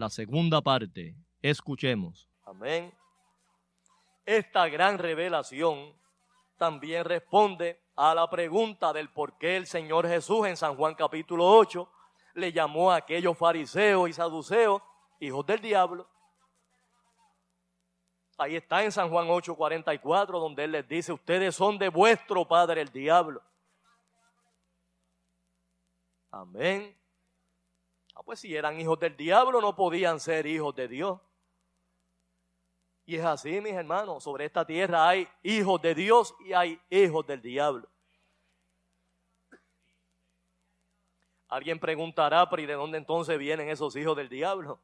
La segunda parte. Escuchemos. Amén. Esta gran revelación también responde a la pregunta del por qué el Señor Jesús en San Juan capítulo 8 le llamó a aquellos fariseos y saduceos hijos del diablo. Ahí está en San Juan 8:44 donde Él les dice, ustedes son de vuestro padre el diablo. Amén. Ah, pues si eran hijos del diablo no podían ser hijos de Dios. Y es así, mis hermanos, sobre esta tierra hay hijos de Dios y hay hijos del diablo. Alguien preguntará, pero ¿y de dónde entonces vienen esos hijos del diablo?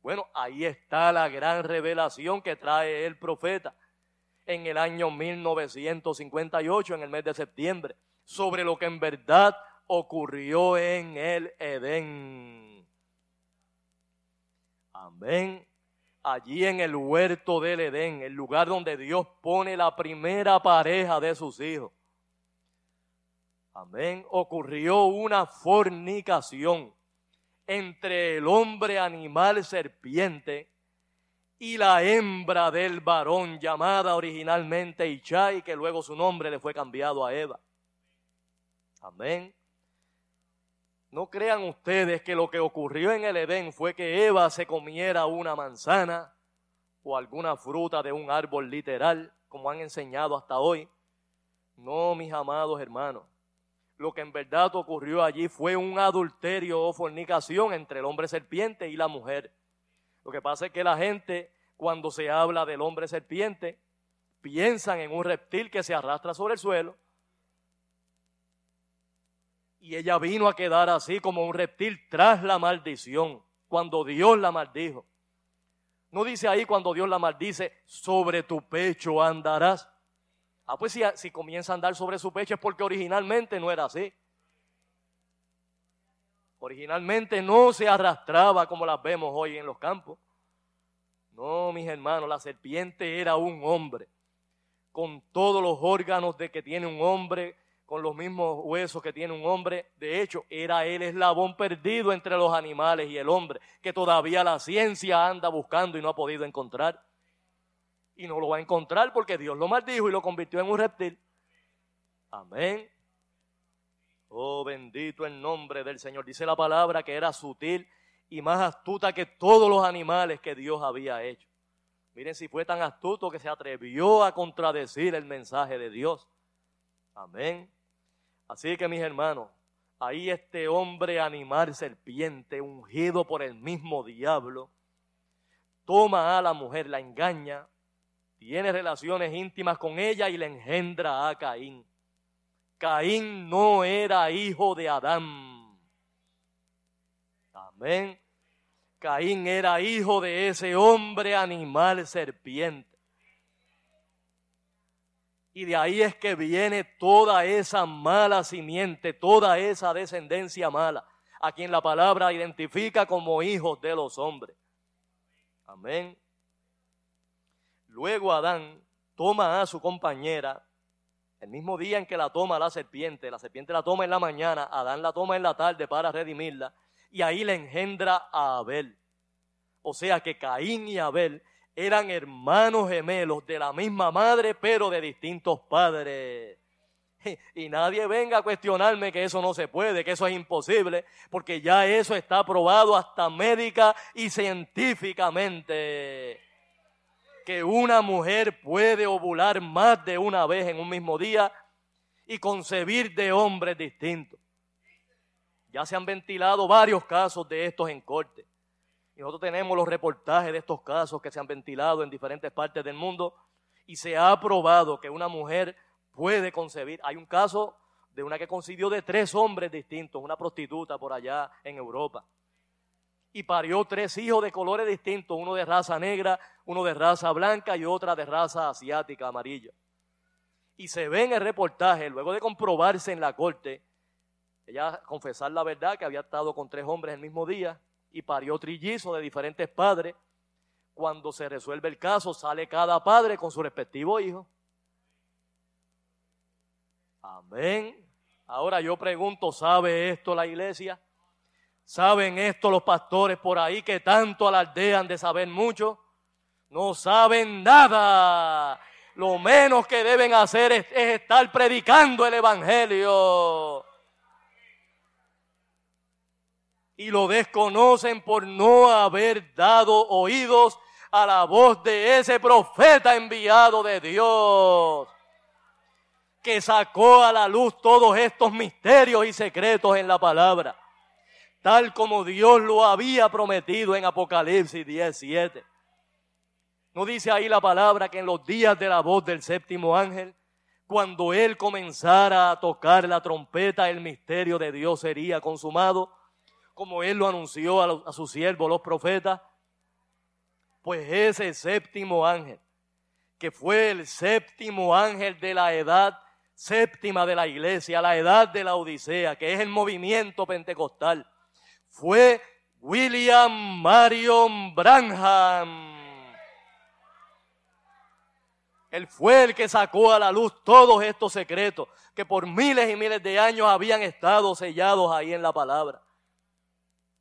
Bueno, ahí está la gran revelación que trae el profeta en el año 1958, en el mes de septiembre, sobre lo que en verdad ocurrió en el Edén. Amén. Allí en el huerto del Edén, el lugar donde Dios pone la primera pareja de sus hijos. Amén. Ocurrió una fornicación entre el hombre animal serpiente y la hembra del varón llamada originalmente Ichai, que luego su nombre le fue cambiado a Eva. Amén. No crean ustedes que lo que ocurrió en el Edén fue que Eva se comiera una manzana o alguna fruta de un árbol literal, como han enseñado hasta hoy. No, mis amados hermanos. Lo que en verdad ocurrió allí fue un adulterio o fornicación entre el hombre serpiente y la mujer. Lo que pasa es que la gente, cuando se habla del hombre serpiente, piensan en un reptil que se arrastra sobre el suelo Y ella vino a quedar así como un reptil tras la maldición, cuando Dios la maldijo. No dice ahí cuando Dios la maldice, sobre tu pecho andarás. Ah, pues si, comienza a andar sobre su pecho es porque originalmente no era así. Originalmente no se arrastraba como las vemos hoy en los campos. No, mis hermanos, la serpiente era un hombre, con todos los órganos de que tiene un hombre, con los mismos huesos que tiene un hombre. De hecho, era el eslabón perdido entre los animales y el hombre, que todavía la ciencia anda buscando y no ha podido encontrar. Y no lo va a encontrar porque Dios lo maldijo y lo convirtió en un reptil. Amén. Oh, bendito el nombre del Señor. Dice la palabra que era sutil y más astuta que todos los animales que Dios había hecho. Miren si fue tan astuto que se atrevió a contradecir el mensaje de Dios. Amén. Así que mis hermanos, ahí este hombre animal serpiente, ungido por el mismo diablo, toma a la mujer, la engaña, tiene relaciones íntimas con ella y le engendra a Caín. Caín no era hijo de Adán. Amén. Caín era hijo de ese hombre animal serpiente. Y de ahí es que viene toda esa mala simiente, toda esa descendencia mala, a quien la palabra identifica como hijos de los hombres. Amén. Luego Adán toma a su compañera, el mismo día en que la toma la serpiente, la serpiente la toma en la mañana, Adán la toma en la tarde para redimirla, y ahí le engendra a Abel. O sea que Caín y Abel eran hermanos gemelos de la misma madre, pero de distintos padres. Y nadie venga a cuestionarme que eso no se puede, que eso es imposible, porque ya eso está probado hasta médica y científicamente. Que una mujer puede ovular más de una vez en un mismo día y concebir de hombres distintos. Ya se han ventilado varios casos de estos en corte. Y nosotros tenemos los reportajes de estos casos que se han ventilado en diferentes partes del mundo y se ha probado que una mujer puede concebir. Hay un caso de una que concibió de tres hombres distintos, una prostituta por allá en Europa. Y parió tres hijos de colores distintos, uno de raza negra, uno de raza blanca y otra de raza asiática amarilla. Y se ve en el reportaje, luego de comprobarse en la corte, ella confesar la verdad que había estado con tres hombres el mismo día, y parió trillizos de diferentes padres. Cuando se resuelve el caso, sale cada padre con su respectivo hijo. Amén. Ahora yo pregunto, ¿sabe esto la iglesia? ¿Saben esto los pastores por ahí que tanto alardean de saber mucho? No saben nada. Lo menos que deben hacer es, es estar predicando el Evangelio. Y lo desconocen por no haber dado oídos a la voz de ese profeta enviado de Dios, que sacó a la luz todos estos misterios y secretos en la palabra, tal como Dios lo había prometido en Apocalipsis 17. ¿No dice ahí la palabra que en los días de la voz del séptimo ángel, cuando él comenzara a tocar la trompeta, el misterio de Dios sería consumado? Como él lo anunció a, sus siervos, los profetas, pues ese séptimo ángel, que fue el séptimo ángel de la edad séptima de la iglesia, la edad de la Odisea, que es el movimiento pentecostal, fue William Marion Branham. Él fue el que sacó a la luz todos estos secretos que por miles y miles de años habían estado sellados ahí en la palabra.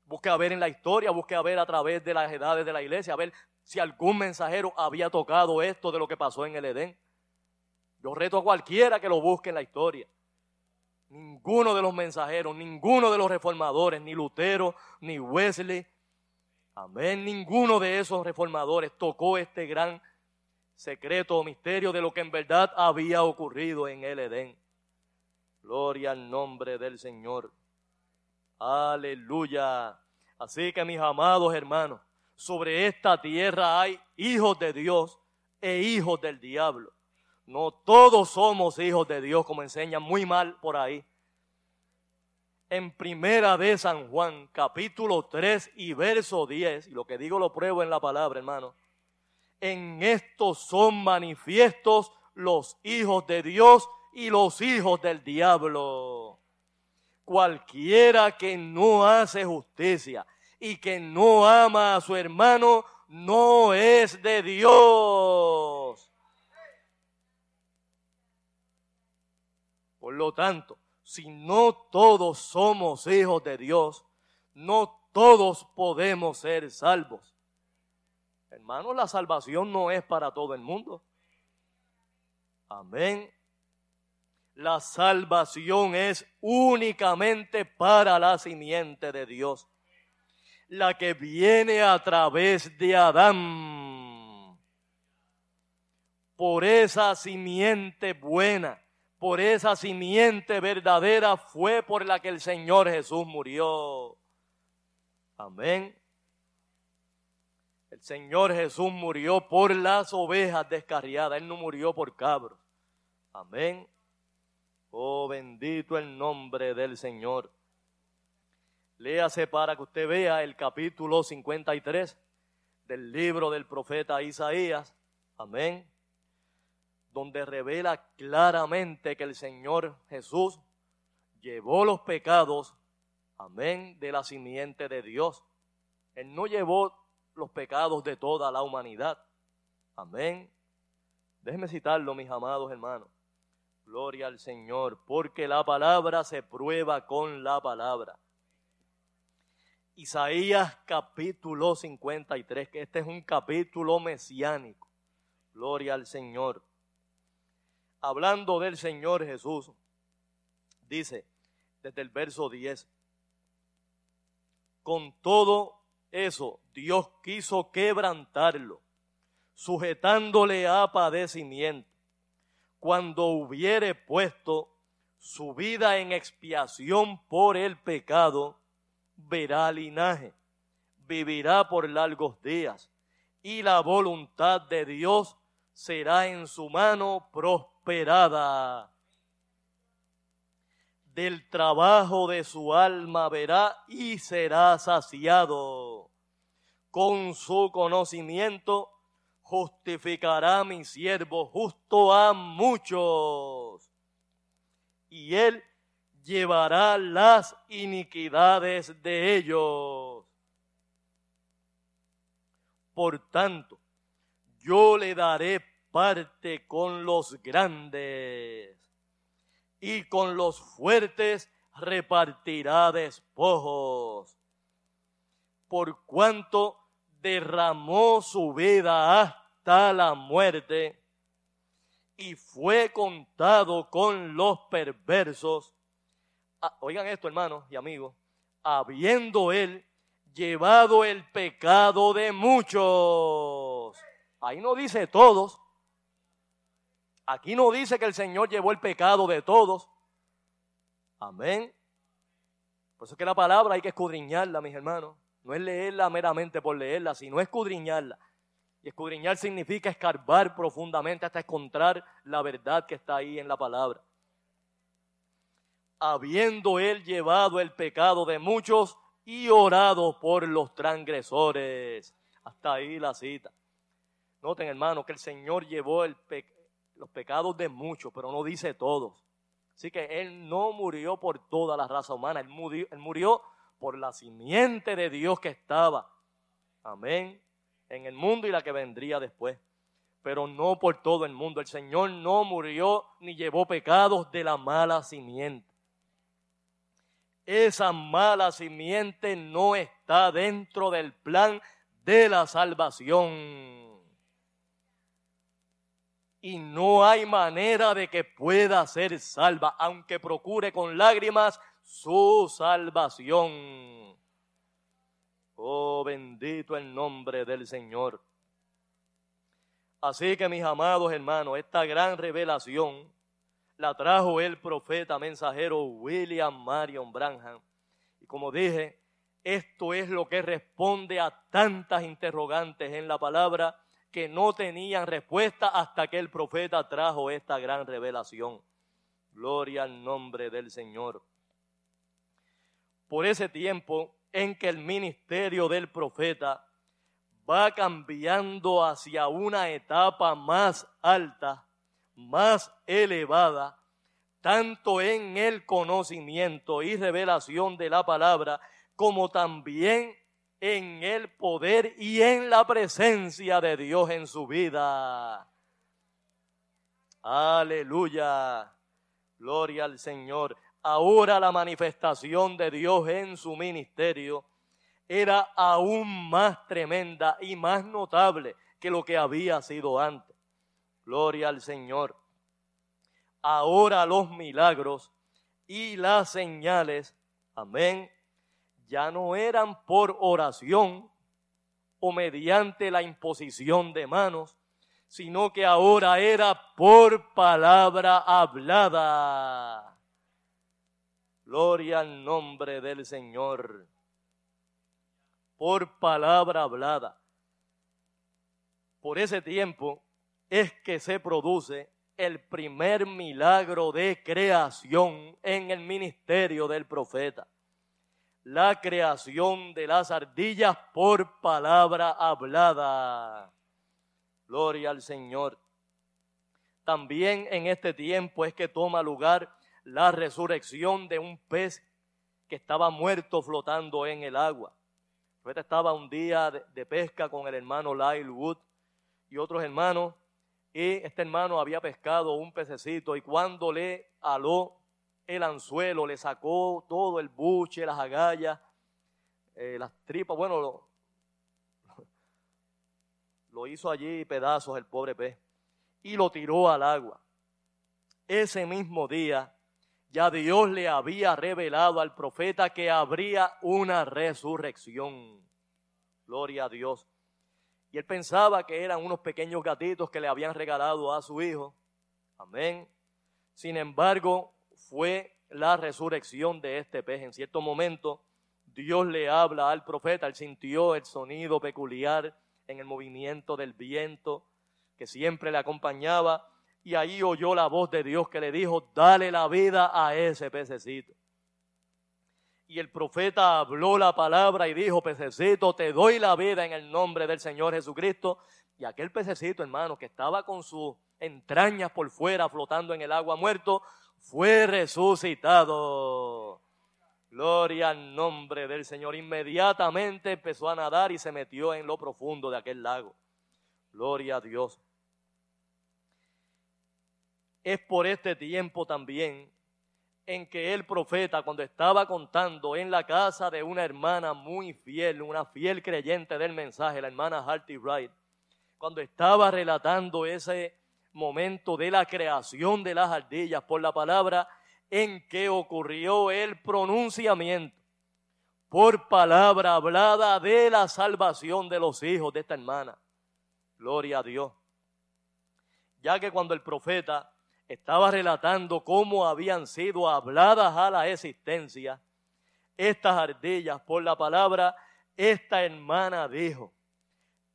Busque a ver en la historia, busque a ver a través de las edades de la iglesia, a ver si algún mensajero había tocado esto de lo que pasó en el Edén. Yo reto a cualquiera que lo busque en la historia. Ninguno de los mensajeros, ninguno de los reformadores, ni Lutero, ni Wesley, amén, ninguno de esos reformadores tocó este gran secreto o misterio de lo que en verdad había ocurrido en el Edén. Gloria al nombre del Señor. Aleluya. Así que mis amados hermanos, sobre esta tierra hay hijos de Dios e hijos del diablo. No todos somos hijos de Dios, como enseñan muy mal por ahí. en Primera de San Juan, capítulo 3 y verso 10, y lo que digo lo pruebo en la palabra, hermano. En esto son manifiestos los hijos de Dios y los hijos del diablo. Cualquiera que no hace justicia y que no ama a su hermano no es de Dios. Por lo tanto, si no todos somos hijos de Dios, no todos podemos ser salvos. Hermanos, la salvación no es para todo el mundo. Amén. La salvación es únicamente para la simiente de Dios, la que viene a través de Adán. Por esa simiente buena por esa simiente verdadera fue por la que el Señor Jesús murió. Amén. El Señor Jesús murió por las ovejas descarriadas. Él no murió por cabros. Amén. Oh, bendito el nombre del Señor. Léase para que usted vea el capítulo 53 del libro del profeta Isaías. Amén donde revela claramente que el Señor Jesús llevó los pecados, amén, de la simiente de Dios. Él no llevó los pecados de toda la humanidad. Amén. Déjenme citarlo, mis amados hermanos. Gloria al Señor, porque la palabra se prueba con la palabra. Isaías capítulo 53, que este es un capítulo mesiánico. Gloria al Señor hablando del Señor Jesús, dice desde el verso 10, con todo eso Dios quiso quebrantarlo, sujetándole a padecimiento, cuando hubiere puesto su vida en expiación por el pecado, verá linaje, vivirá por largos días, y la voluntad de Dios será en su mano prosperada del trabajo de su alma verá y será saciado. Con su conocimiento justificará mi siervo justo a muchos. Y él llevará las iniquidades de ellos. Por tanto, yo le daré parte con los grandes y con los fuertes repartirá despojos, por cuanto derramó su vida hasta la muerte y fue contado con los perversos. Ah, oigan esto, hermanos y amigos, habiendo él llevado el pecado de muchos. Ahí no dice todos, Aquí no dice que el Señor llevó el pecado de todos. Amén. Por eso es que la palabra hay que escudriñarla, mis hermanos. No es leerla meramente por leerla, sino escudriñarla. Y escudriñar significa escarbar profundamente hasta encontrar la verdad que está ahí en la palabra. Habiendo él llevado el pecado de muchos y orado por los transgresores. Hasta ahí la cita. Noten, hermanos, que el Señor llevó los pecados de muchos, pero no dice todos. Así que Él no murió por toda la raza humana, Él murió, él murió por la simiente de Dios que estaba. Amén. En el mundo y la que vendría después. Pero no por todo el mundo. El Señor no murió ni llevó pecados de la mala simiente. Esa mala simiente no está dentro del plan de la salvación y no hay manera de que pueda ser salva, aunque procure con lágrimas su salvación. Oh, bendito el nombre del Señor. Así que mis amados hermanos, esta gran revelación la trajo el profeta mensajero William Marion Branham. Y como dije, esto es lo que responde a tantas interrogantes en la palabra que no tenían respuesta hasta que el profeta trajo esta gran revelación. Gloria al nombre del Señor. Por ese tiempo en que el ministerio del profeta va cambiando hacia una etapa más alta, más elevada, tanto en el conocimiento y revelación de la palabra, como también en el poder y en la presencia de Dios en su vida. Aleluya. Gloria al Señor. Ahora la manifestación de Dios en su ministerio era aún más tremenda y más notable que lo que había sido antes. Gloria al Señor. Ahora los milagros y las señales, amén, ya no eran por oración o mediante la imposición de manos, sino que ahora era por palabra hablada. Gloria al nombre del Señor. Por palabra hablada. Por ese tiempo es que se produce el primer milagro de creación en el ministerio del profeta. La creación de las ardillas por palabra hablada. Gloria al Señor. También en este tiempo es que toma lugar la resurrección de un pez que estaba muerto flotando en el agua. El estaba un día de, pesca con el hermano Lyle Wood y otros hermanos y este hermano había pescado un pececito y cuando le aló el anzuelo, le sacó todo el buche, las agallas, eh, las tripas, bueno, lo hizo allí pedazos el pobre pez y lo tiró al agua. Ese mismo día ya Dios le había revelado al profeta que habría una resurrección. Gloria a Dios. Y él pensaba que eran unos pequeños gatitos que le habían regalado a su hijo. Amén. Sin embargo, fue la resurrección de este pez. En cierto momento, Dios le habla al profeta, él sintió el sonido peculiar en el movimiento del viento que siempre le acompañaba y ahí oyó la voz de Dios que le dijo, dale la vida a ese pececito. Y el profeta habló la palabra y dijo, pececito, te doy la vida en el nombre del Señor Jesucristo. Y aquel pececito, hermano, que estaba con sus entrañas por fuera flotando en el agua muerto, fue resucitado. Gloria al nombre del Señor. Inmediatamente empezó a nadar y se metió en lo profundo de aquel lago. Gloria a Dios. Es por este tiempo también en que el profeta, cuando estaba contando en la casa de una hermana muy fiel, una fiel creyente del mensaje, la hermana Harty Wright, cuando estaba relatando ese momento de la creación de las ardillas por la palabra en que ocurrió el pronunciamiento por palabra hablada de la salvación de los hijos de esta hermana. Gloria a Dios. Ya que cuando el profeta estaba relatando cómo habían sido habladas a la existencia estas ardillas por la palabra, esta hermana dijo,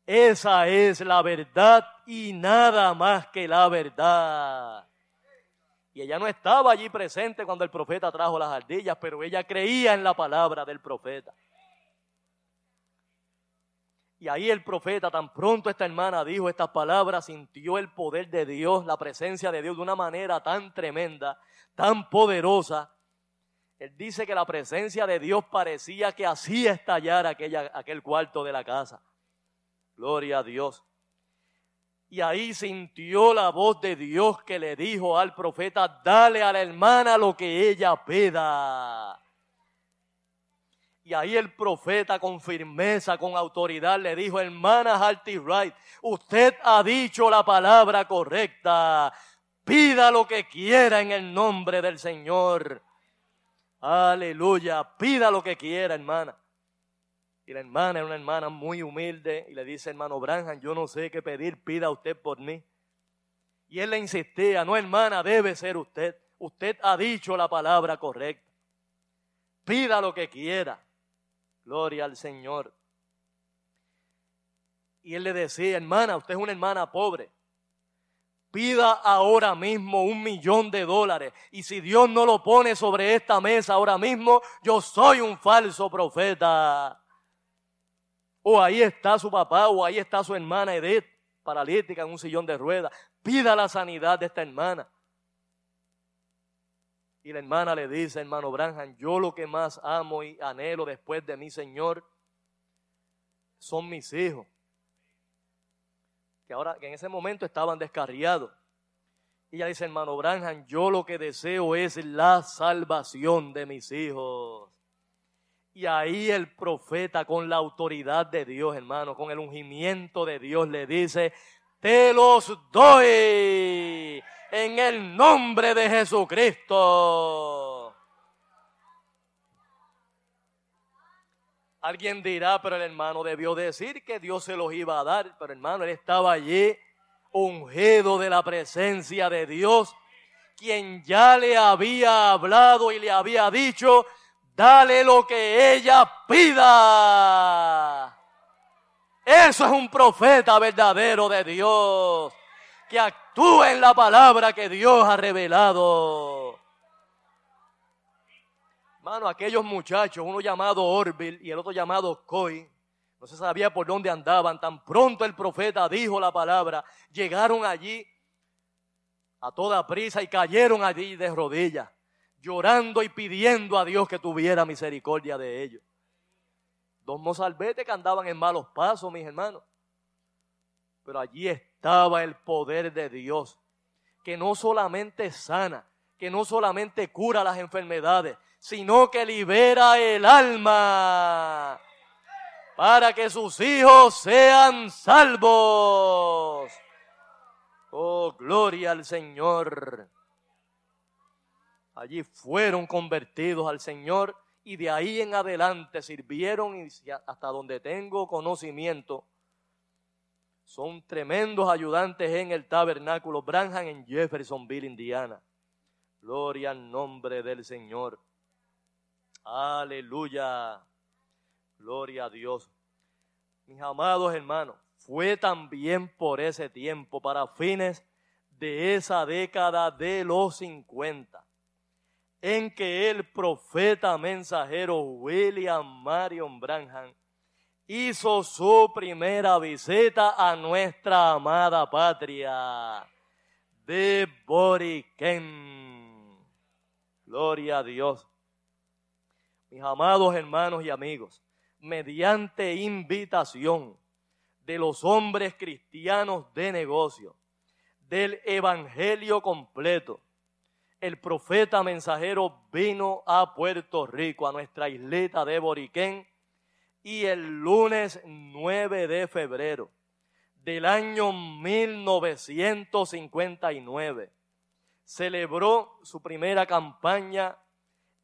esa es la verdad y nada más que la verdad. Y ella no estaba allí presente cuando el profeta trajo las ardillas, pero ella creía en la palabra del profeta. Y ahí el profeta, tan pronto esta hermana dijo estas palabras, sintió el poder de Dios, la presencia de Dios de una manera tan tremenda, tan poderosa. Él dice que la presencia de Dios parecía que hacía estallar aquella, aquel cuarto de la casa. Gloria a Dios. Y ahí sintió la voz de Dios que le dijo al profeta, dale a la hermana lo que ella pida. Y ahí el profeta con firmeza, con autoridad le dijo, hermana Harty Wright, usted ha dicho la palabra correcta. Pida lo que quiera en el nombre del Señor. Aleluya. Pida lo que quiera, hermana. Y la hermana es una hermana muy humilde y le dice, hermano Branham, yo no sé qué pedir, pida usted por mí. Y él le insistía, no hermana, debe ser usted. Usted ha dicho la palabra correcta. Pida lo que quiera. Gloria al Señor. Y él le decía, hermana, usted es una hermana pobre, pida ahora mismo un millón de dólares. Y si Dios no lo pone sobre esta mesa ahora mismo, yo soy un falso profeta. O ahí está su papá, o ahí está su hermana Edith, paralítica en un sillón de ruedas. Pida la sanidad de esta hermana. Y la hermana le dice, hermano Branham, yo lo que más amo y anhelo después de mi Señor son mis hijos que ahora que en ese momento estaban descarriados. Y ella dice, hermano Branham, yo lo que deseo es la salvación de mis hijos. Y ahí el profeta con la autoridad de Dios, hermano, con el ungimiento de Dios le dice, te los doy en el nombre de Jesucristo. Alguien dirá, pero el hermano debió decir que Dios se los iba a dar. Pero hermano, él estaba allí ungido de la presencia de Dios, quien ya le había hablado y le había dicho, dale lo que ella pida. Eso es un profeta verdadero de Dios, que en la palabra que Dios ha revelado. Mano, aquellos muchachos, uno llamado Orville y el otro llamado Coy, no se sabía por dónde andaban. Tan pronto el profeta dijo la palabra, llegaron allí a toda prisa y cayeron allí de rodillas, llorando y pidiendo a Dios que tuviera misericordia de ellos. Dos mozalbetes que andaban en malos pasos, mis hermanos. Pero allí estaba el poder de Dios, que no solamente sana, que no solamente cura las enfermedades, sino que libera el alma para que sus hijos sean salvos. Oh, gloria al Señor. Allí fueron convertidos al Señor y de ahí en adelante sirvieron hasta donde tengo conocimiento. Son tremendos ayudantes en el tabernáculo Branham en Jeffersonville, Indiana. Gloria al nombre del Señor. Aleluya. Gloria a Dios. Mis amados hermanos, fue también por ese tiempo, para fines de esa década de los 50, en que el profeta mensajero William Marion Branham hizo su primera visita a nuestra amada patria de Boriquén. Gloria a Dios mis amados hermanos y amigos, mediante invitación de los hombres cristianos de negocio, del evangelio completo, el profeta mensajero vino a Puerto Rico, a nuestra isleta de Boriquén, y el lunes 9 de febrero del año 1959 celebró su primera campaña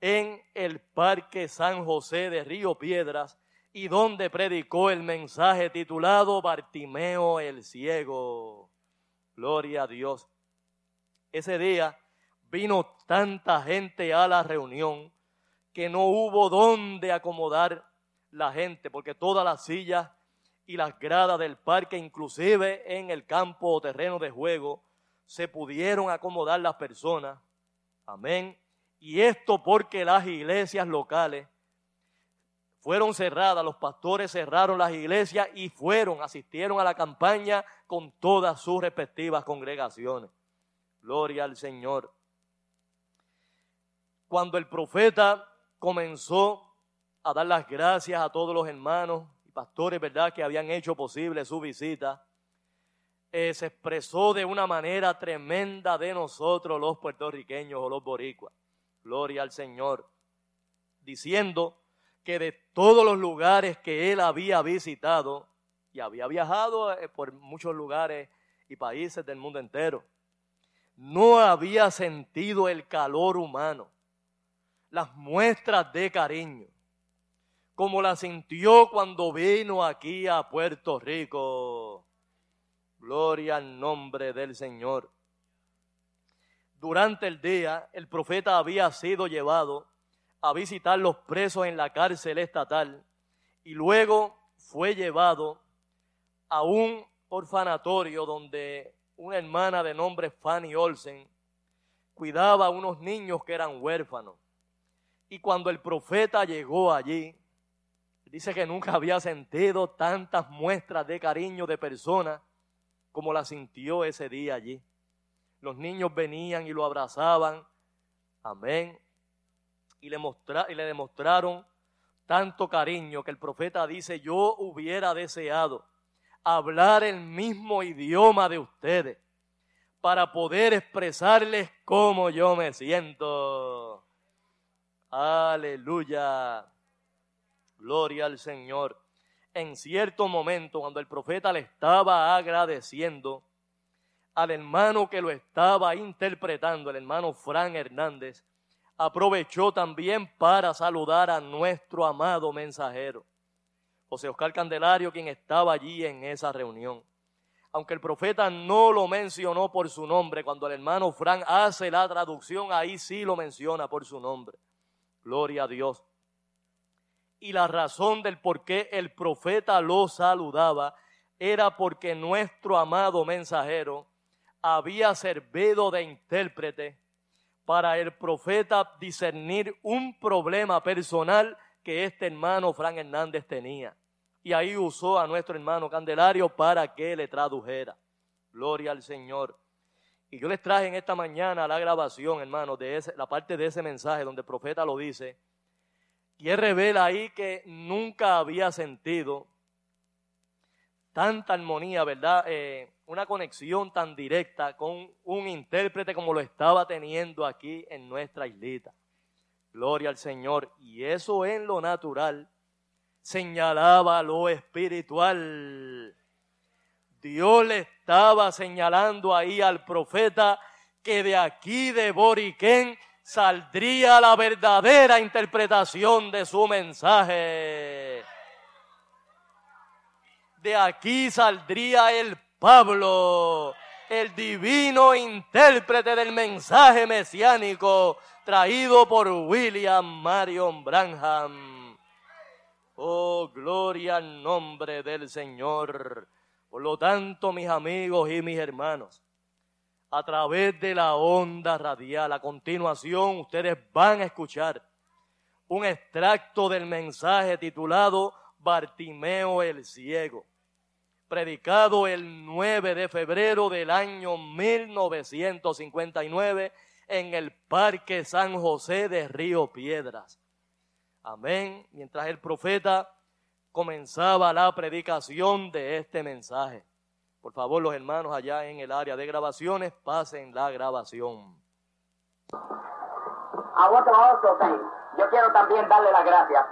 en el Parque San José de Río Piedras y donde predicó el mensaje titulado Bartimeo el Ciego. Gloria a Dios. Ese día vino tanta gente a la reunión que no hubo dónde acomodar la gente, porque todas las sillas y las gradas del parque, inclusive en el campo o terreno de juego, se pudieron acomodar las personas. Amén. Y esto porque las iglesias locales fueron cerradas, los pastores cerraron las iglesias y fueron, asistieron a la campaña con todas sus respectivas congregaciones. Gloria al Señor. Cuando el profeta comenzó a dar las gracias a todos los hermanos y pastores, ¿verdad?, que habían hecho posible su visita, eh, se expresó de una manera tremenda de nosotros los puertorriqueños o los boricuas. Gloria al Señor. Diciendo que de todos los lugares que él había visitado, y había viajado eh, por muchos lugares y países del mundo entero, no había sentido el calor humano, las muestras de cariño, como la sintió cuando vino aquí a Puerto Rico. Gloria al nombre del Señor durante el día el profeta había sido llevado a visitar los presos en la cárcel estatal y luego fue llevado a un orfanatorio donde una hermana de nombre Fanny Olsen cuidaba a unos niños que eran huérfanos. Y cuando el profeta llegó allí, dice que nunca había sentido tantas muestras de cariño de personas como la sintió ese día allí. Los niños venían y lo abrazaban. Amén. Y le, y le demostraron tanto cariño que el profeta dice, yo hubiera deseado hablar el mismo idioma de ustedes para poder expresarles cómo yo me siento. Aleluya. Gloria al Señor. En cierto momento, cuando el profeta le estaba agradeciendo al hermano que lo estaba interpretando, el hermano Fran Hernández, aprovechó también para saludar a nuestro amado mensajero, José Oscar Candelario, quien estaba allí en esa reunión. Aunque el profeta no lo mencionó por su nombre, cuando el hermano Fran hace la traducción, ahí sí lo menciona por su nombre. Gloria a Dios. Y la razón del por qué el profeta lo saludaba era porque nuestro amado mensajero había servido de intérprete para el profeta discernir un problema personal que este hermano Fran Hernández tenía. Y ahí usó a nuestro hermano Candelario para que le tradujera. Gloria al Señor. Y yo les traje en esta mañana la grabación, hermano, de la parte de ese mensaje donde el profeta lo dice. Y él revela ahí que nunca había sentido tanta armonía, ¿verdad? Eh, una conexión tan directa con un intérprete como lo estaba teniendo aquí en nuestra islita. Gloria al Señor. Y eso en lo natural señalaba lo espiritual. Dios le estaba señalando ahí al profeta que de aquí de Boriquén saldría la verdadera interpretación de su mensaje. De aquí saldría el Pablo, el divino intérprete del mensaje mesiánico traído por William Marion Branham. Oh, gloria al nombre del Señor. Por lo tanto, mis amigos y mis hermanos, a través de la onda radial, a continuación ustedes van a escuchar un extracto del mensaje titulado Bartimeo el Ciego, predicado el 9 de febrero del año 1959 en el Parque San José de Río Piedras. Amén. Mientras el profeta comenzaba la predicación de este mensaje. Por favor, los hermanos allá en el área de grabaciones, pasen la grabación. Yo quiero también darle las gracias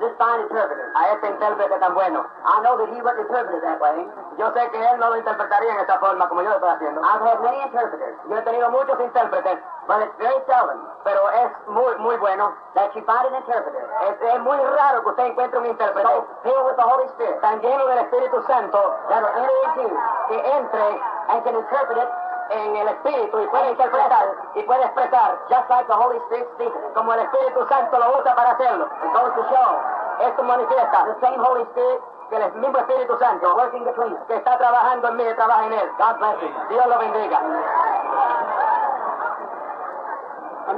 a este intérprete tan bueno. I know that he would interpret it that way. Yo sé que él no lo interpretaría en esta forma como yo lo estoy haciendo. I've had many interpreters. Yo he tenido muchos intérpretes. But it's very seldom. Pero es muy, muy bueno that you find an interpreter. Es, es muy raro que usted encuentre un intérprete. So, filled with the Holy Spirit. Tan lleno del Espíritu Santo. That will enter que entre and can interpret it en el Espíritu y puede interpretar y puede expresar, just like the Holy Spirit speaks, como el Espíritu Santo lo usa para hacerlo. It goes to show. Esto manifiesta the same Holy Spirit que el mismo Espíritu Santo working between us, que está trabajando en mí y trabaja en él. God bless you. Dios lo bendiga.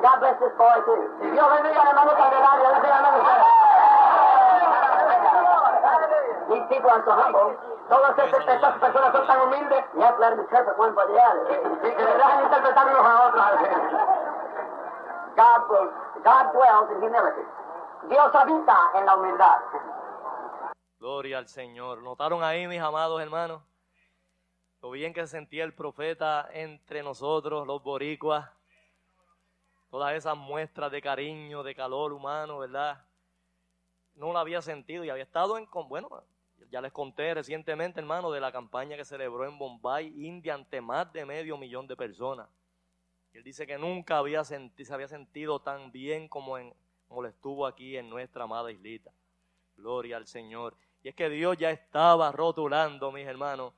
And God bless this boy too. Dios bendiga al hermano Candelario. Dios bendiga al hermano These people are so humble. Todas estas personas son tan humildes. You have to let them interpret one for the other. Y que le dejan interpretar unos a otros. God, God dwells in humility. Dios habita en la humildad. Gloria al Señor. ¿Notaron ahí, mis amados hermanos? Lo bien que se sentía el profeta entre nosotros, los boricuas. Todas esas muestras de cariño, de calor humano, ¿verdad? No la había sentido y había estado en, bueno, ya les conté recientemente, hermano, de la campaña que celebró en Bombay, India, ante más de medio millón de personas. Él dice que nunca había se había sentido tan bien como, en, como lo estuvo aquí en nuestra amada islita. Gloria al Señor. Y es que Dios ya estaba rotulando, mis hermanos,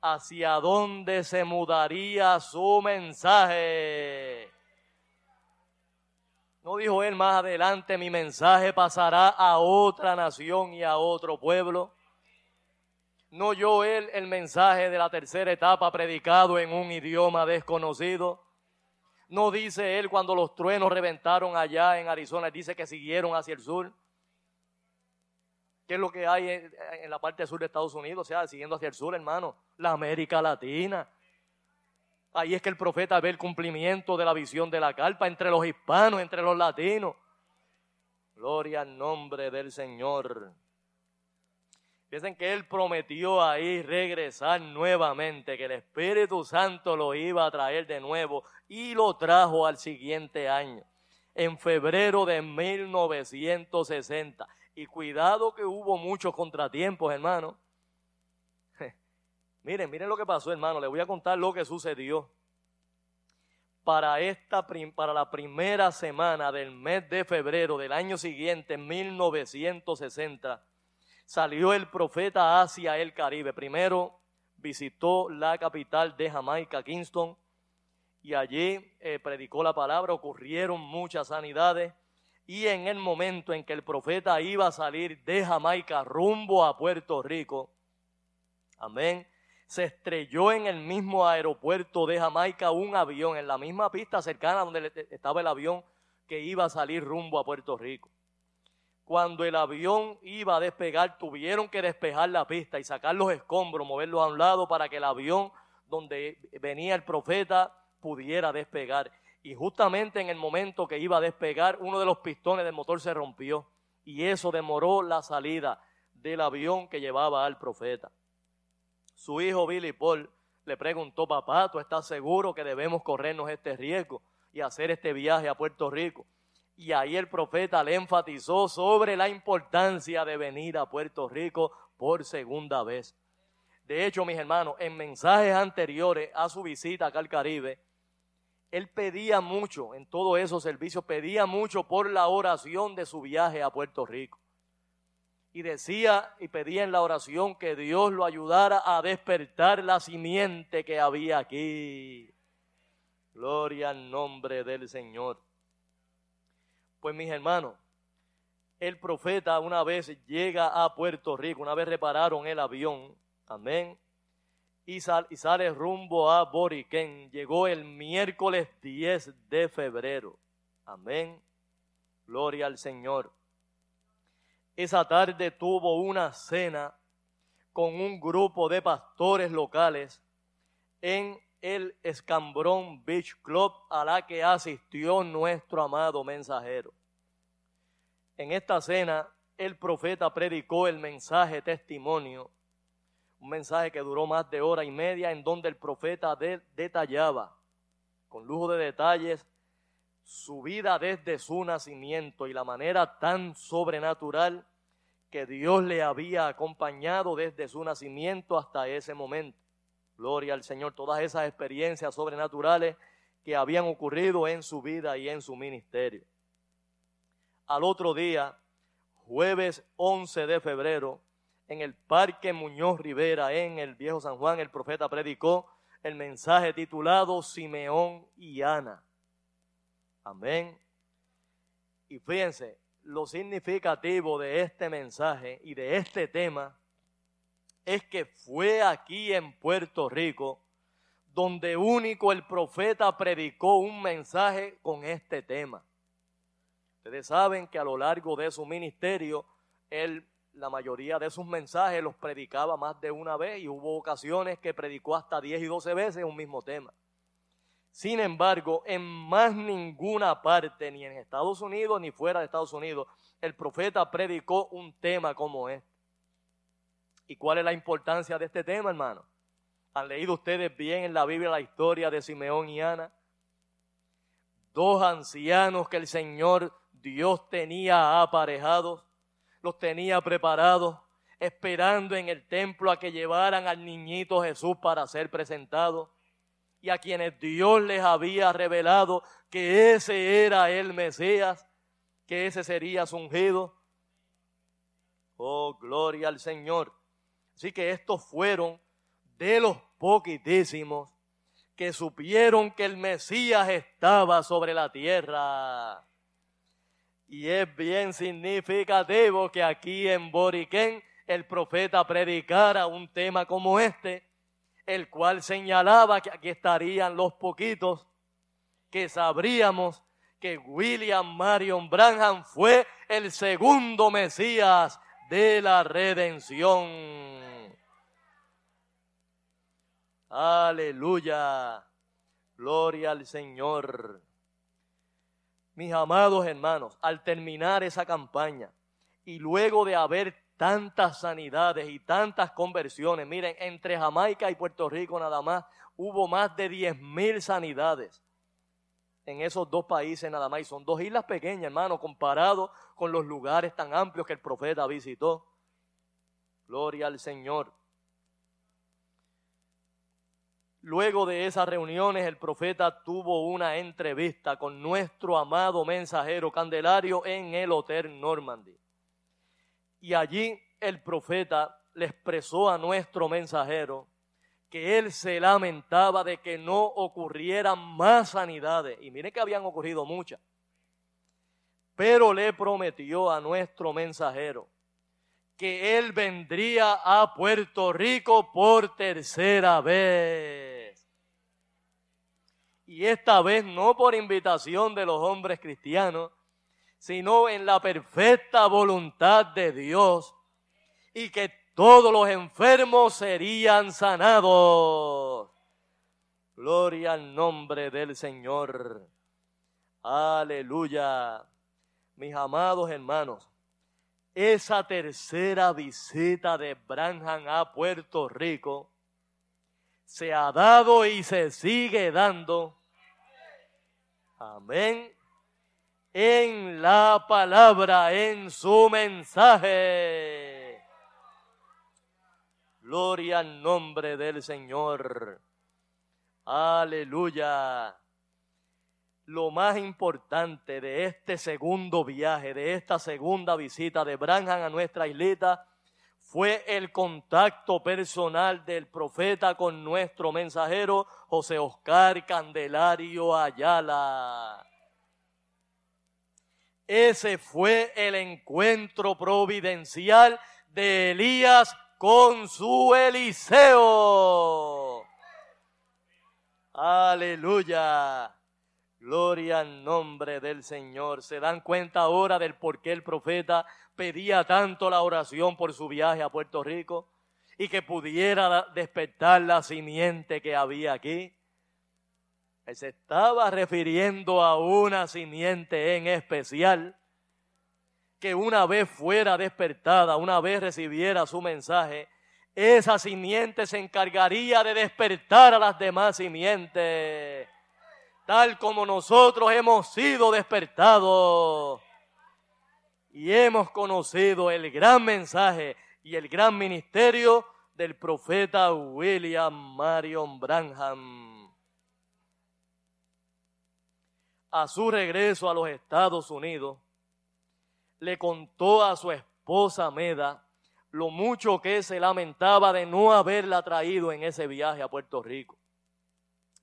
hacia dónde se mudaría su mensaje. No dijo él más adelante, mi mensaje pasará a otra nación y a otro pueblo. ¿No oyó él el mensaje de la tercera etapa predicado en un idioma desconocido? ¿No dice él cuando los truenos reventaron allá en Arizona, dice que siguieron hacia el sur? ¿Qué es lo que hay en, la parte sur de Estados Unidos? O sea, siguiendo hacia el sur, hermano, la América Latina. Ahí es que el profeta ve el cumplimiento de la visión de la carpa entre los hispanos, entre los latinos. Gloria al nombre del Señor. Piensen que Él prometió ahí regresar nuevamente, que el Espíritu Santo lo iba a traer de nuevo y lo trajo al siguiente año, en febrero de 1960. Y cuidado que hubo muchos contratiempos, hermano. Miren, miren lo que pasó, hermano. Les voy a contar lo que sucedió. Para, esta, para la primera semana del mes de febrero del año siguiente, 1960, salió el profeta hacia el Caribe. Primero visitó la capital de Jamaica, Kingston, y allí eh, predicó la palabra, ocurrieron muchas sanidades, y en el momento en que el profeta iba a salir de Jamaica rumbo a Puerto Rico, amén, se estrelló en el mismo aeropuerto de Jamaica un avión, en la misma pista cercana donde estaba el avión que iba a salir rumbo a Puerto Rico cuando el avión iba a despegar, tuvieron que despejar la pista y sacar los escombros, moverlos a un lado para que el avión donde venía el profeta pudiera despegar. Y justamente en el momento que iba a despegar, uno de los pistones del motor se rompió y eso demoró la salida del avión que llevaba al profeta. Su hijo Billy Paul le preguntó, papá, ¿tú estás seguro que debemos corrernos este riesgo y hacer este viaje a Puerto Rico? Y ahí el profeta le enfatizó sobre la importancia de venir a Puerto Rico por segunda vez. De hecho, mis hermanos, en mensajes anteriores a su visita acá al Caribe, él pedía mucho, en todos esos servicios, pedía mucho por la oración de su viaje a Puerto Rico. Y decía y pedía en la oración que Dios lo ayudara a despertar la simiente que había aquí. Gloria al nombre del Señor. Pues mis hermanos, el profeta una vez llega a Puerto Rico, una vez repararon el avión, amén, y, sale rumbo a Boriquén. Llegó el miércoles 10 de febrero, amén, gloria al Señor. Esa tarde tuvo una cena con un grupo de pastores locales en el Escambrón Beach Club a la que asistió nuestro amado mensajero. En esta cena, el profeta predicó el mensaje testimonio, un mensaje que duró más de hora y media, en donde el profeta detallaba, con lujo de detalles, su vida desde su nacimiento y la manera tan sobrenatural que Dios le había acompañado desde su nacimiento hasta ese momento. Gloria al Señor, todas esas experiencias sobrenaturales que habían ocurrido en su vida y en su ministerio. Al otro día, jueves 11 de febrero, en el Parque Muñoz Rivera, en el Viejo San Juan, el profeta predicó el mensaje titulado Simeón y Ana. Amén. Y fíjense, lo significativo de este mensaje y de este tema es que fue aquí en Puerto Rico donde único el profeta predicó un mensaje con este tema. Ustedes saben que a lo largo de su ministerio, él, la mayoría de sus mensajes los predicaba más de una vez y hubo ocasiones que predicó hasta 10 y 12 veces un mismo tema. Sin embargo, en más ninguna parte, ni en Estados Unidos ni fuera de Estados Unidos, el profeta predicó un tema como este. ¿Y cuál es la importancia de este tema, hermano? ¿Han leído ustedes bien en la Biblia la historia de Simeón y Ana? Dos ancianos que el Señor Dios tenía aparejados, los tenía preparados, esperando en el templo a que llevaran al niñito Jesús para ser presentado, y a quienes Dios les había revelado que ese era el Mesías, que ese sería su ungido. Oh, gloria al Señor. Así que estos fueron de los poquitísimos que supieron que el Mesías estaba sobre la tierra. Y es bien significativo que aquí en Boriquén el profeta predicara un tema como este, el cual señalaba que aquí estarían los poquitos que sabríamos que William Marion Branham fue el segundo Mesías de la redención. Aleluya. Gloria al Señor. Mis amados hermanos, al terminar esa campaña y luego de haber tantas sanidades y tantas conversiones, miren, entre Jamaica y Puerto Rico nada más hubo más de diez mil sanidades en esos dos países nada más. Y son dos islas pequeñas, hermano, comparado con los lugares tan amplios que el profeta visitó. Gloria al Señor. Luego de esas reuniones, el profeta tuvo una entrevista con nuestro amado mensajero Candelario en el Hotel Normandy. Y allí el profeta le expresó a nuestro mensajero que él se lamentaba de que no ocurrieran más sanidades. Y mire que habían ocurrido muchas. Pero le prometió a nuestro mensajero que él vendría a Puerto Rico por tercera vez. Y esta vez no por invitación de los hombres cristianos, sino en la perfecta voluntad de Dios y que todos los enfermos serían sanados. Gloria al nombre del Señor. Aleluya. Mis amados hermanos, esa tercera visita de Branham a Puerto Rico se ha dado y se sigue dando. Amén. En la palabra, en su mensaje. Gloria al nombre del Señor. Aleluya lo más importante de este segundo viaje, de esta segunda visita de Branham a nuestra islita, fue el contacto personal del profeta con nuestro mensajero José Oscar Candelario Ayala. Ese fue el encuentro providencial de Elías con su Eliseo. Aleluya. Gloria al nombre del Señor. ¿Se dan cuenta ahora del por qué el profeta pedía tanto la oración por su viaje a Puerto Rico? Y que pudiera despertar la simiente que había aquí. Se estaba refiriendo a una simiente en especial que una vez fuera despertada, una vez recibiera su mensaje, esa simiente se encargaría de despertar a las demás simientes tal como nosotros hemos sido despertados y hemos conocido el gran mensaje y el gran ministerio del profeta William Marion Branham. A su regreso a los Estados Unidos, le contó a su esposa Meda lo mucho que se lamentaba de no haberla traído en ese viaje a Puerto Rico.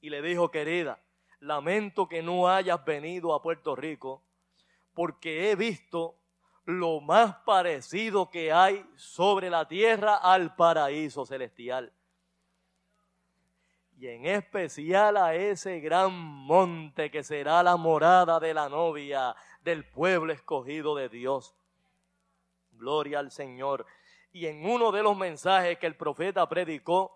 Y le dijo, querida, lamento que no hayas venido a Puerto Rico, porque he visto lo más parecido que hay sobre la tierra al paraíso celestial. Y en especial a ese gran monte que será la morada de la novia del pueblo escogido de Dios. Gloria al Señor. Y en uno de los mensajes que el profeta predicó,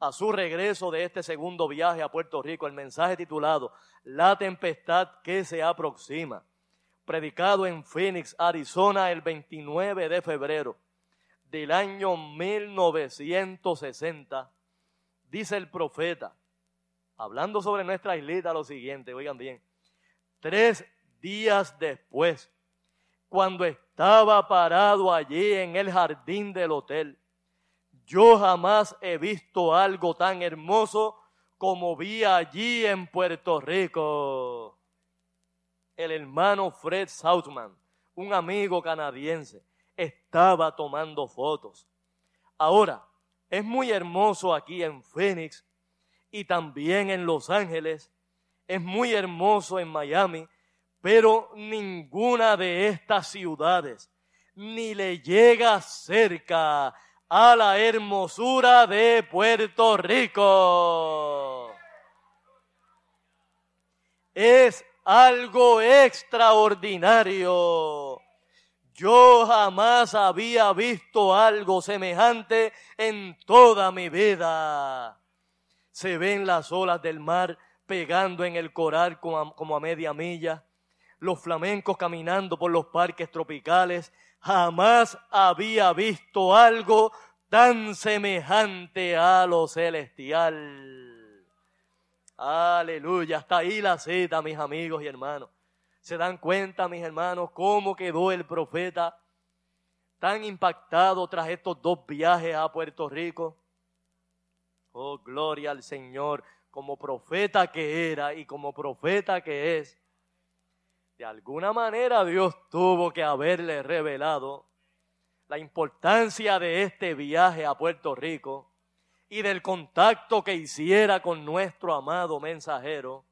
a su regreso de este segundo viaje a Puerto Rico, el mensaje titulado La tempestad que se aproxima, predicado en Phoenix, Arizona, el 29 de febrero del año 1960, dice el profeta, hablando sobre nuestra islita, lo siguiente, oigan bien, tres días después, cuando estaba parado allí en el jardín del hotel, yo jamás he visto algo tan hermoso como vi allí en Puerto Rico. El hermano Fred Southman, un amigo canadiense, estaba tomando fotos. Ahora, es muy hermoso aquí en Phoenix y también en Los Ángeles. Es muy hermoso en Miami, pero ninguna de estas ciudades ni le llega cerca a la hermosura de Puerto Rico. Es algo extraordinario. Yo jamás había visto algo semejante en toda mi vida. Se ven las olas del mar pegando en el coral como a, media milla, los flamencos caminando por los parques tropicales. Jamás había visto algo tan semejante a lo celestial. Aleluya, hasta ahí la cita, mis amigos y hermanos. ¿Se dan cuenta, mis hermanos, cómo quedó el profeta tan impactado tras estos dos viajes a Puerto Rico? Oh, gloria al Señor, como profeta que era y como profeta que es. De alguna manera Dios tuvo que haberle revelado la importancia de este viaje a Puerto Rico y del contacto que hiciera con nuestro amado mensajero.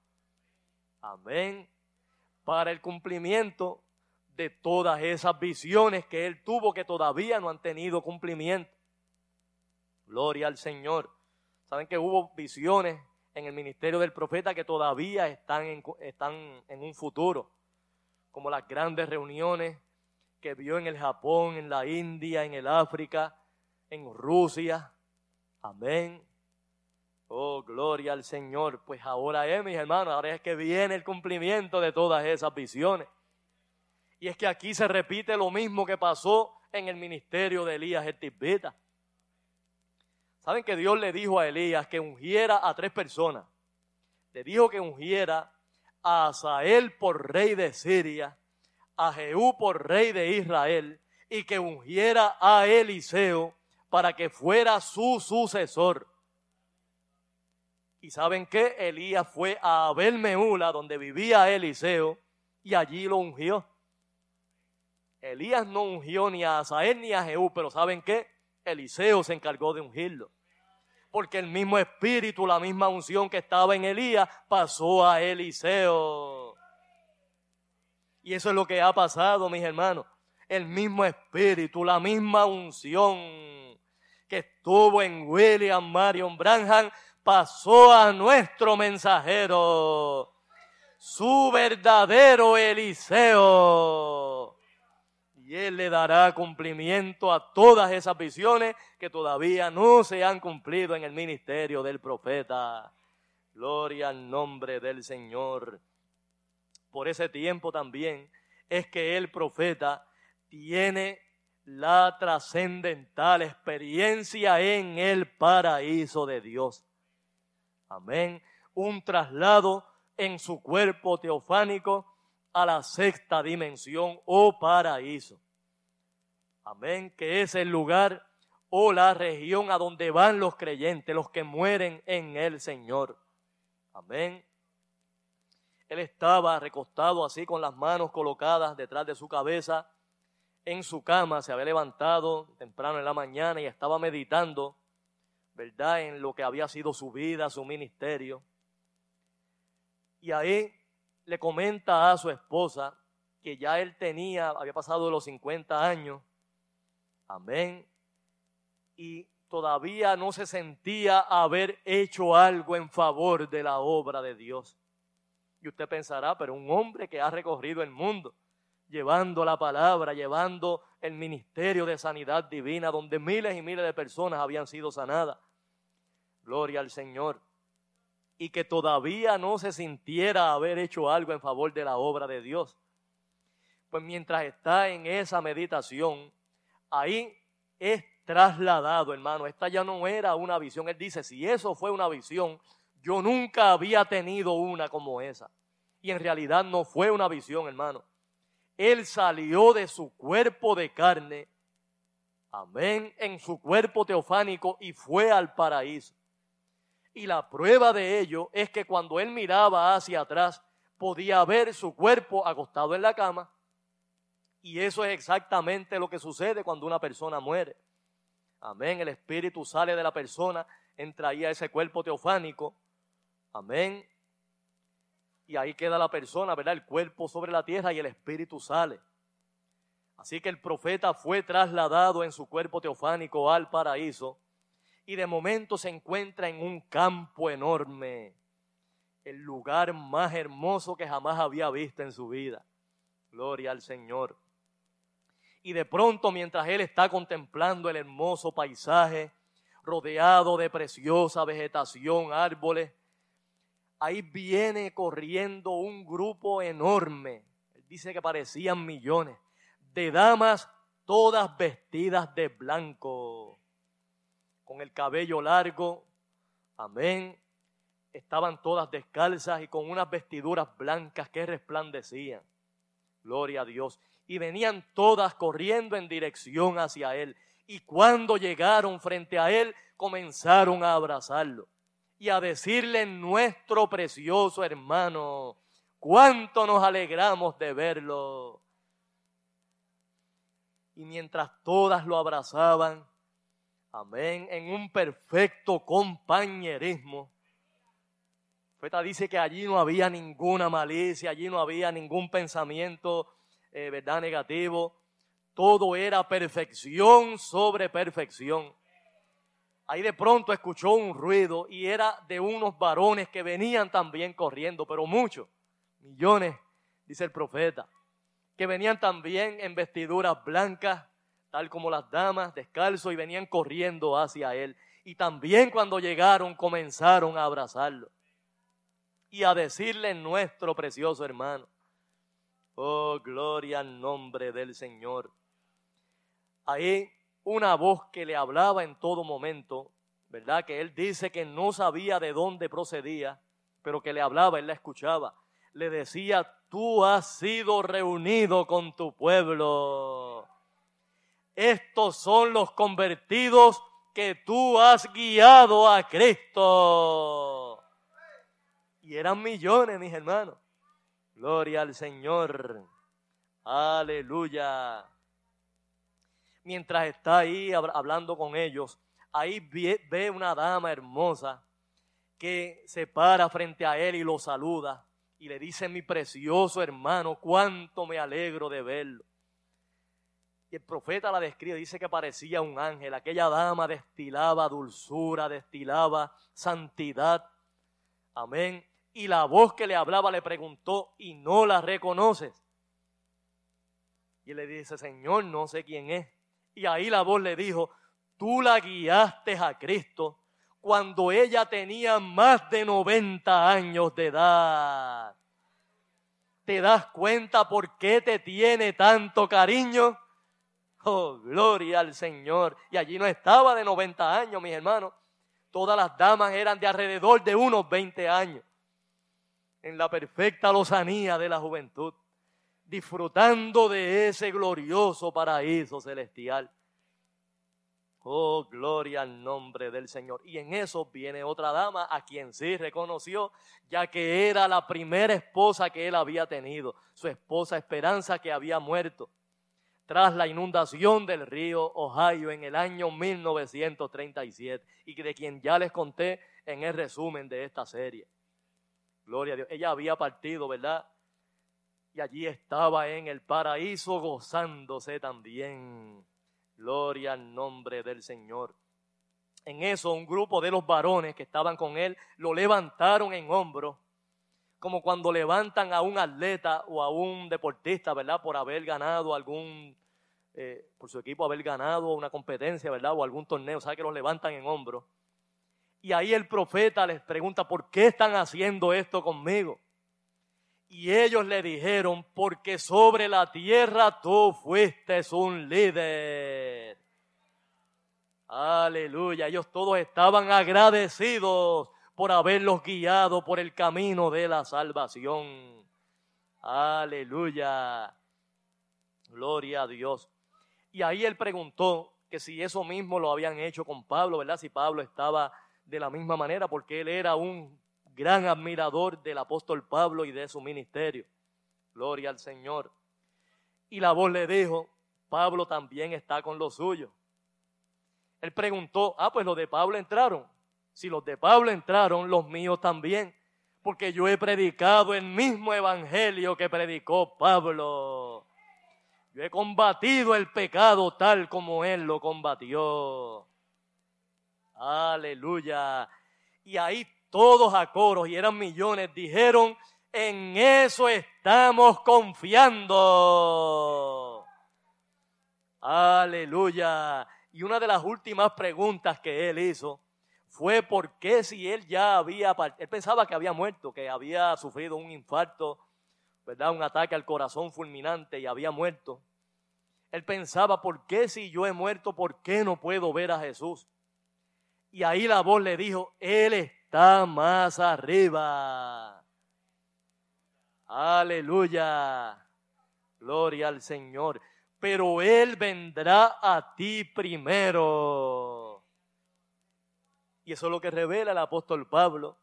Amén para el cumplimiento de todas esas visiones que él tuvo que todavía no han tenido cumplimiento. Gloria al Señor. Saben que hubo visiones en el ministerio del profeta que todavía están en, un futuro, como las grandes reuniones que vio en el Japón, en la India, en el África, en Rusia. Amén. Oh, gloria al Señor. Pues ahora es, mis hermanos, ahora es que viene el cumplimiento de todas esas visiones. Y es que aquí se repite lo mismo que pasó en el ministerio de Elías el Tisbita. ¿Saben que Dios le dijo a Elías que ungiera a tres personas? Le dijo que ungiera a Asael por rey de Siria, a Jehú por rey de Israel y que ungiera a Eliseo para que fuera su sucesor. Y saben qué? Elías fue a Abel Meula, donde vivía Eliseo, y allí lo ungió. Elías no ungió ni a Asael ni a Jehú, pero ¿saben qué? Eliseo se encargó de ungirlo. Porque el mismo espíritu, la misma unción que estaba en Elías, pasó a Eliseo. Y eso es lo que ha pasado, mis hermanos. El mismo espíritu, la misma unción que estuvo en William Marion Branham, pasó a nuestro mensajero, su verdadero Eliseo. Y él le dará cumplimiento a todas esas visiones que todavía no se han cumplido en el ministerio del profeta. Gloria al nombre del Señor. Por ese tiempo también es que el profeta tiene la trascendental experiencia en el paraíso de Dios. Amén. Un traslado en su cuerpo teofánico a la sexta dimensión o paraíso. Amén. Que es el lugar o la región a donde van los creyentes, los que mueren en el Señor. Amén. Él estaba recostado así con las manos colocadas detrás de su cabeza en su cama, se había levantado temprano en la mañana y estaba meditando ¿verdad? En lo que había sido su vida, su ministerio. Y ahí le comenta a su esposa que ya él tenía, había pasado los 50 años. Amén. Y todavía no se sentía haber hecho algo en favor de la obra de Dios. Y usted pensará, pero un hombre que ha recorrido el mundo, llevando la palabra, llevando el ministerio de sanidad divina, donde miles y miles de personas habían sido sanadas. Gloria al Señor. Y que todavía no se sintiera haber hecho algo en favor de la obra de Dios. Pues mientras está en esa meditación, ahí es trasladado, hermano. Esta ya no era una visión. Él dice, si eso fue una visión, yo nunca había tenido una como esa. Y en realidad no fue una visión, hermano. Él salió de su cuerpo de carne, amén, en su cuerpo teofánico y fue al paraíso. Y la prueba de ello es que cuando él miraba hacia atrás, podía ver su cuerpo acostado en la cama. Y eso es exactamente lo que sucede cuando una persona muere. Amén. El espíritu sale de la persona, entra ahí a ese cuerpo teofánico. Amén. Y ahí queda la persona, ¿verdad? El cuerpo sobre la tierra y el espíritu sale. Así que el profeta fue trasladado en su cuerpo teofánico al paraíso y de momento se encuentra en un campo enorme, el lugar más hermoso que jamás había visto en su vida. Gloria al Señor. Y de pronto, mientras él está contemplando el hermoso paisaje, rodeado de preciosa vegetación, árboles, ahí viene corriendo un grupo enorme. Él dice que parecían millones de damas todas vestidas de blanco, con el cabello largo. Amén. Estaban todas descalzas y con unas vestiduras blancas que resplandecían. Gloria a Dios. Y venían todas corriendo en dirección hacia Él. Y cuando llegaron frente a Él, comenzaron a abrazarlo y a decirle, nuestro precioso hermano, cuánto nos alegramos de verlo. Y mientras todas lo abrazaban, amén, en un perfecto compañerismo, Feta dice que allí no había ninguna malicia, allí no había ningún pensamiento, eh, ¿verdad?, negativo. Todo era perfección sobre perfección. Ahí de pronto escuchó un ruido y era de unos varones que venían también corriendo, pero muchos, millones, dice el profeta, que venían también en vestiduras blancas, tal como las damas, descalzos, y venían corriendo hacia él. Y también cuando llegaron comenzaron a abrazarlo y a decirle nuestro precioso hermano. Oh, gloria al nombre del Señor. Ahí una voz que le hablaba en todo momento, ¿verdad? Que él dice que no sabía de dónde procedía, pero que le hablaba, él la escuchaba. Le decía, tú has sido reunido con tu pueblo. Estos son los convertidos que tú has guiado a Cristo. Y eran millones, mis hermanos. Gloria al Señor. Aleluya. Mientras está ahí hablando con ellos, ahí ve una dama hermosa que se para frente a él y lo saluda y le dice, mi precioso hermano, cuánto me alegro de verlo. Y el profeta la describe, dice que parecía un ángel. Aquella dama destilaba dulzura, destilaba santidad. Amén y la voz que le hablaba le preguntó, ¿y no la reconoces? Y le dice, Señor, no sé quién es. Y ahí la voz le dijo, tú la guiaste a Cristo cuando ella tenía más de 90 años de edad. ¿Te das cuenta por qué te tiene tanto cariño? Oh, gloria al Señor. Y allí no estaba de 90 años, mis hermanos. Todas las damas eran de alrededor de unos 20 años en la perfecta lozanía de la juventud, disfrutando de ese glorioso paraíso celestial. Oh, gloria al nombre del Señor. Y en eso viene otra dama a quien sí reconoció, ya que era la primera esposa que él había tenido, su esposa Esperanza que había muerto tras la inundación del río Ohio en el año 1937 y de quien ya les conté en el resumen de esta serie. Gloria a Dios. Ella había partido, ¿verdad? Y allí estaba en el paraíso gozándose también. Gloria al nombre del Señor. En eso un grupo de los varones que estaban con él lo levantaron en hombros, como cuando levantan a un atleta o a un deportista, ¿verdad? Por haber ganado algún, eh, por su equipo haber ganado una competencia, ¿verdad? O algún torneo, ¿sabe que los levantan en hombros? Y ahí el profeta les pregunta, ¿por qué están haciendo esto conmigo? Y ellos le dijeron, porque sobre la tierra tú fuiste un líder. Aleluya, ellos todos estaban agradecidos por haberlos guiado por el camino de la salvación. Aleluya. Gloria a Dios. Y ahí él preguntó que si eso mismo lo habían hecho con Pablo, ¿verdad? Si Pablo estaba de la misma manera porque él era un gran admirador del apóstol Pablo y de su ministerio. Gloria al Señor. Y la voz le dijo, Pablo también está con los suyos. Él preguntó, ah, pues los de Pablo entraron. Si los de Pablo entraron, los míos también. Porque yo he predicado el mismo evangelio que predicó Pablo. Yo he combatido el pecado tal como Él lo combatió. Aleluya. Y ahí todos a coros, y eran millones, dijeron, en eso estamos confiando. Aleluya. Y una de las últimas preguntas que él hizo fue por qué si él ya había, él pensaba que había muerto, que había sufrido un infarto, ¿verdad? Un ataque al corazón fulminante y había muerto. Él pensaba, ¿por qué si yo he muerto, por qué no puedo ver a Jesús? Y ahí la voz le dijo, Él está más arriba. Aleluya. Gloria al Señor. Pero Él vendrá a ti primero. Y eso es lo que revela el apóstol Pablo.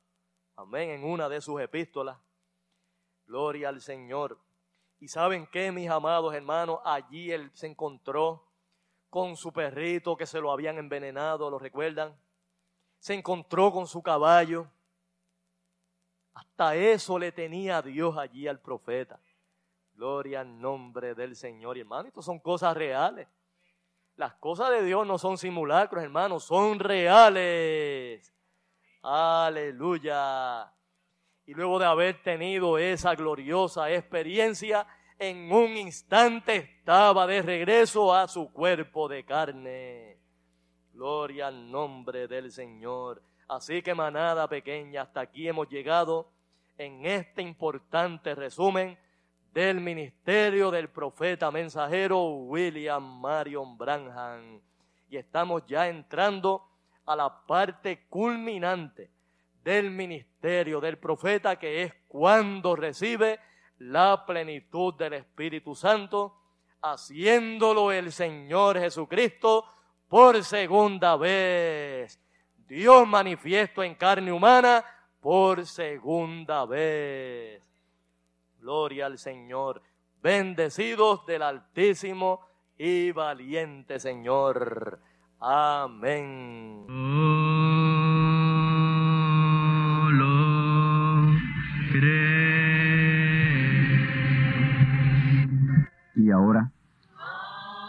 Amén. En una de sus epístolas. Gloria al Señor. Y saben qué, mis amados hermanos, allí él se encontró con su perrito que se lo habían envenenado, ¿lo recuerdan? Se encontró con su caballo. Hasta eso le tenía Dios allí al profeta. Gloria al nombre del Señor. Hermano, esto son cosas reales. Las cosas de Dios no son simulacros, hermanos, son reales. Aleluya. Y luego de haber tenido esa gloriosa experiencia, en un instante estaba de regreso a su cuerpo de carne. Gloria al nombre del Señor. Así que manada pequeña, hasta aquí hemos llegado en este importante resumen del ministerio del profeta mensajero William Marion Branham. Y estamos ya entrando a la parte culminante del ministerio del profeta, que es cuando recibe la plenitud del Espíritu Santo, haciéndolo el Señor Jesucristo por segunda vez. Dios manifiesto en carne humana por segunda vez. Gloria al Señor. Bendecidos del Altísimo y valiente Señor. Amén. Y ahora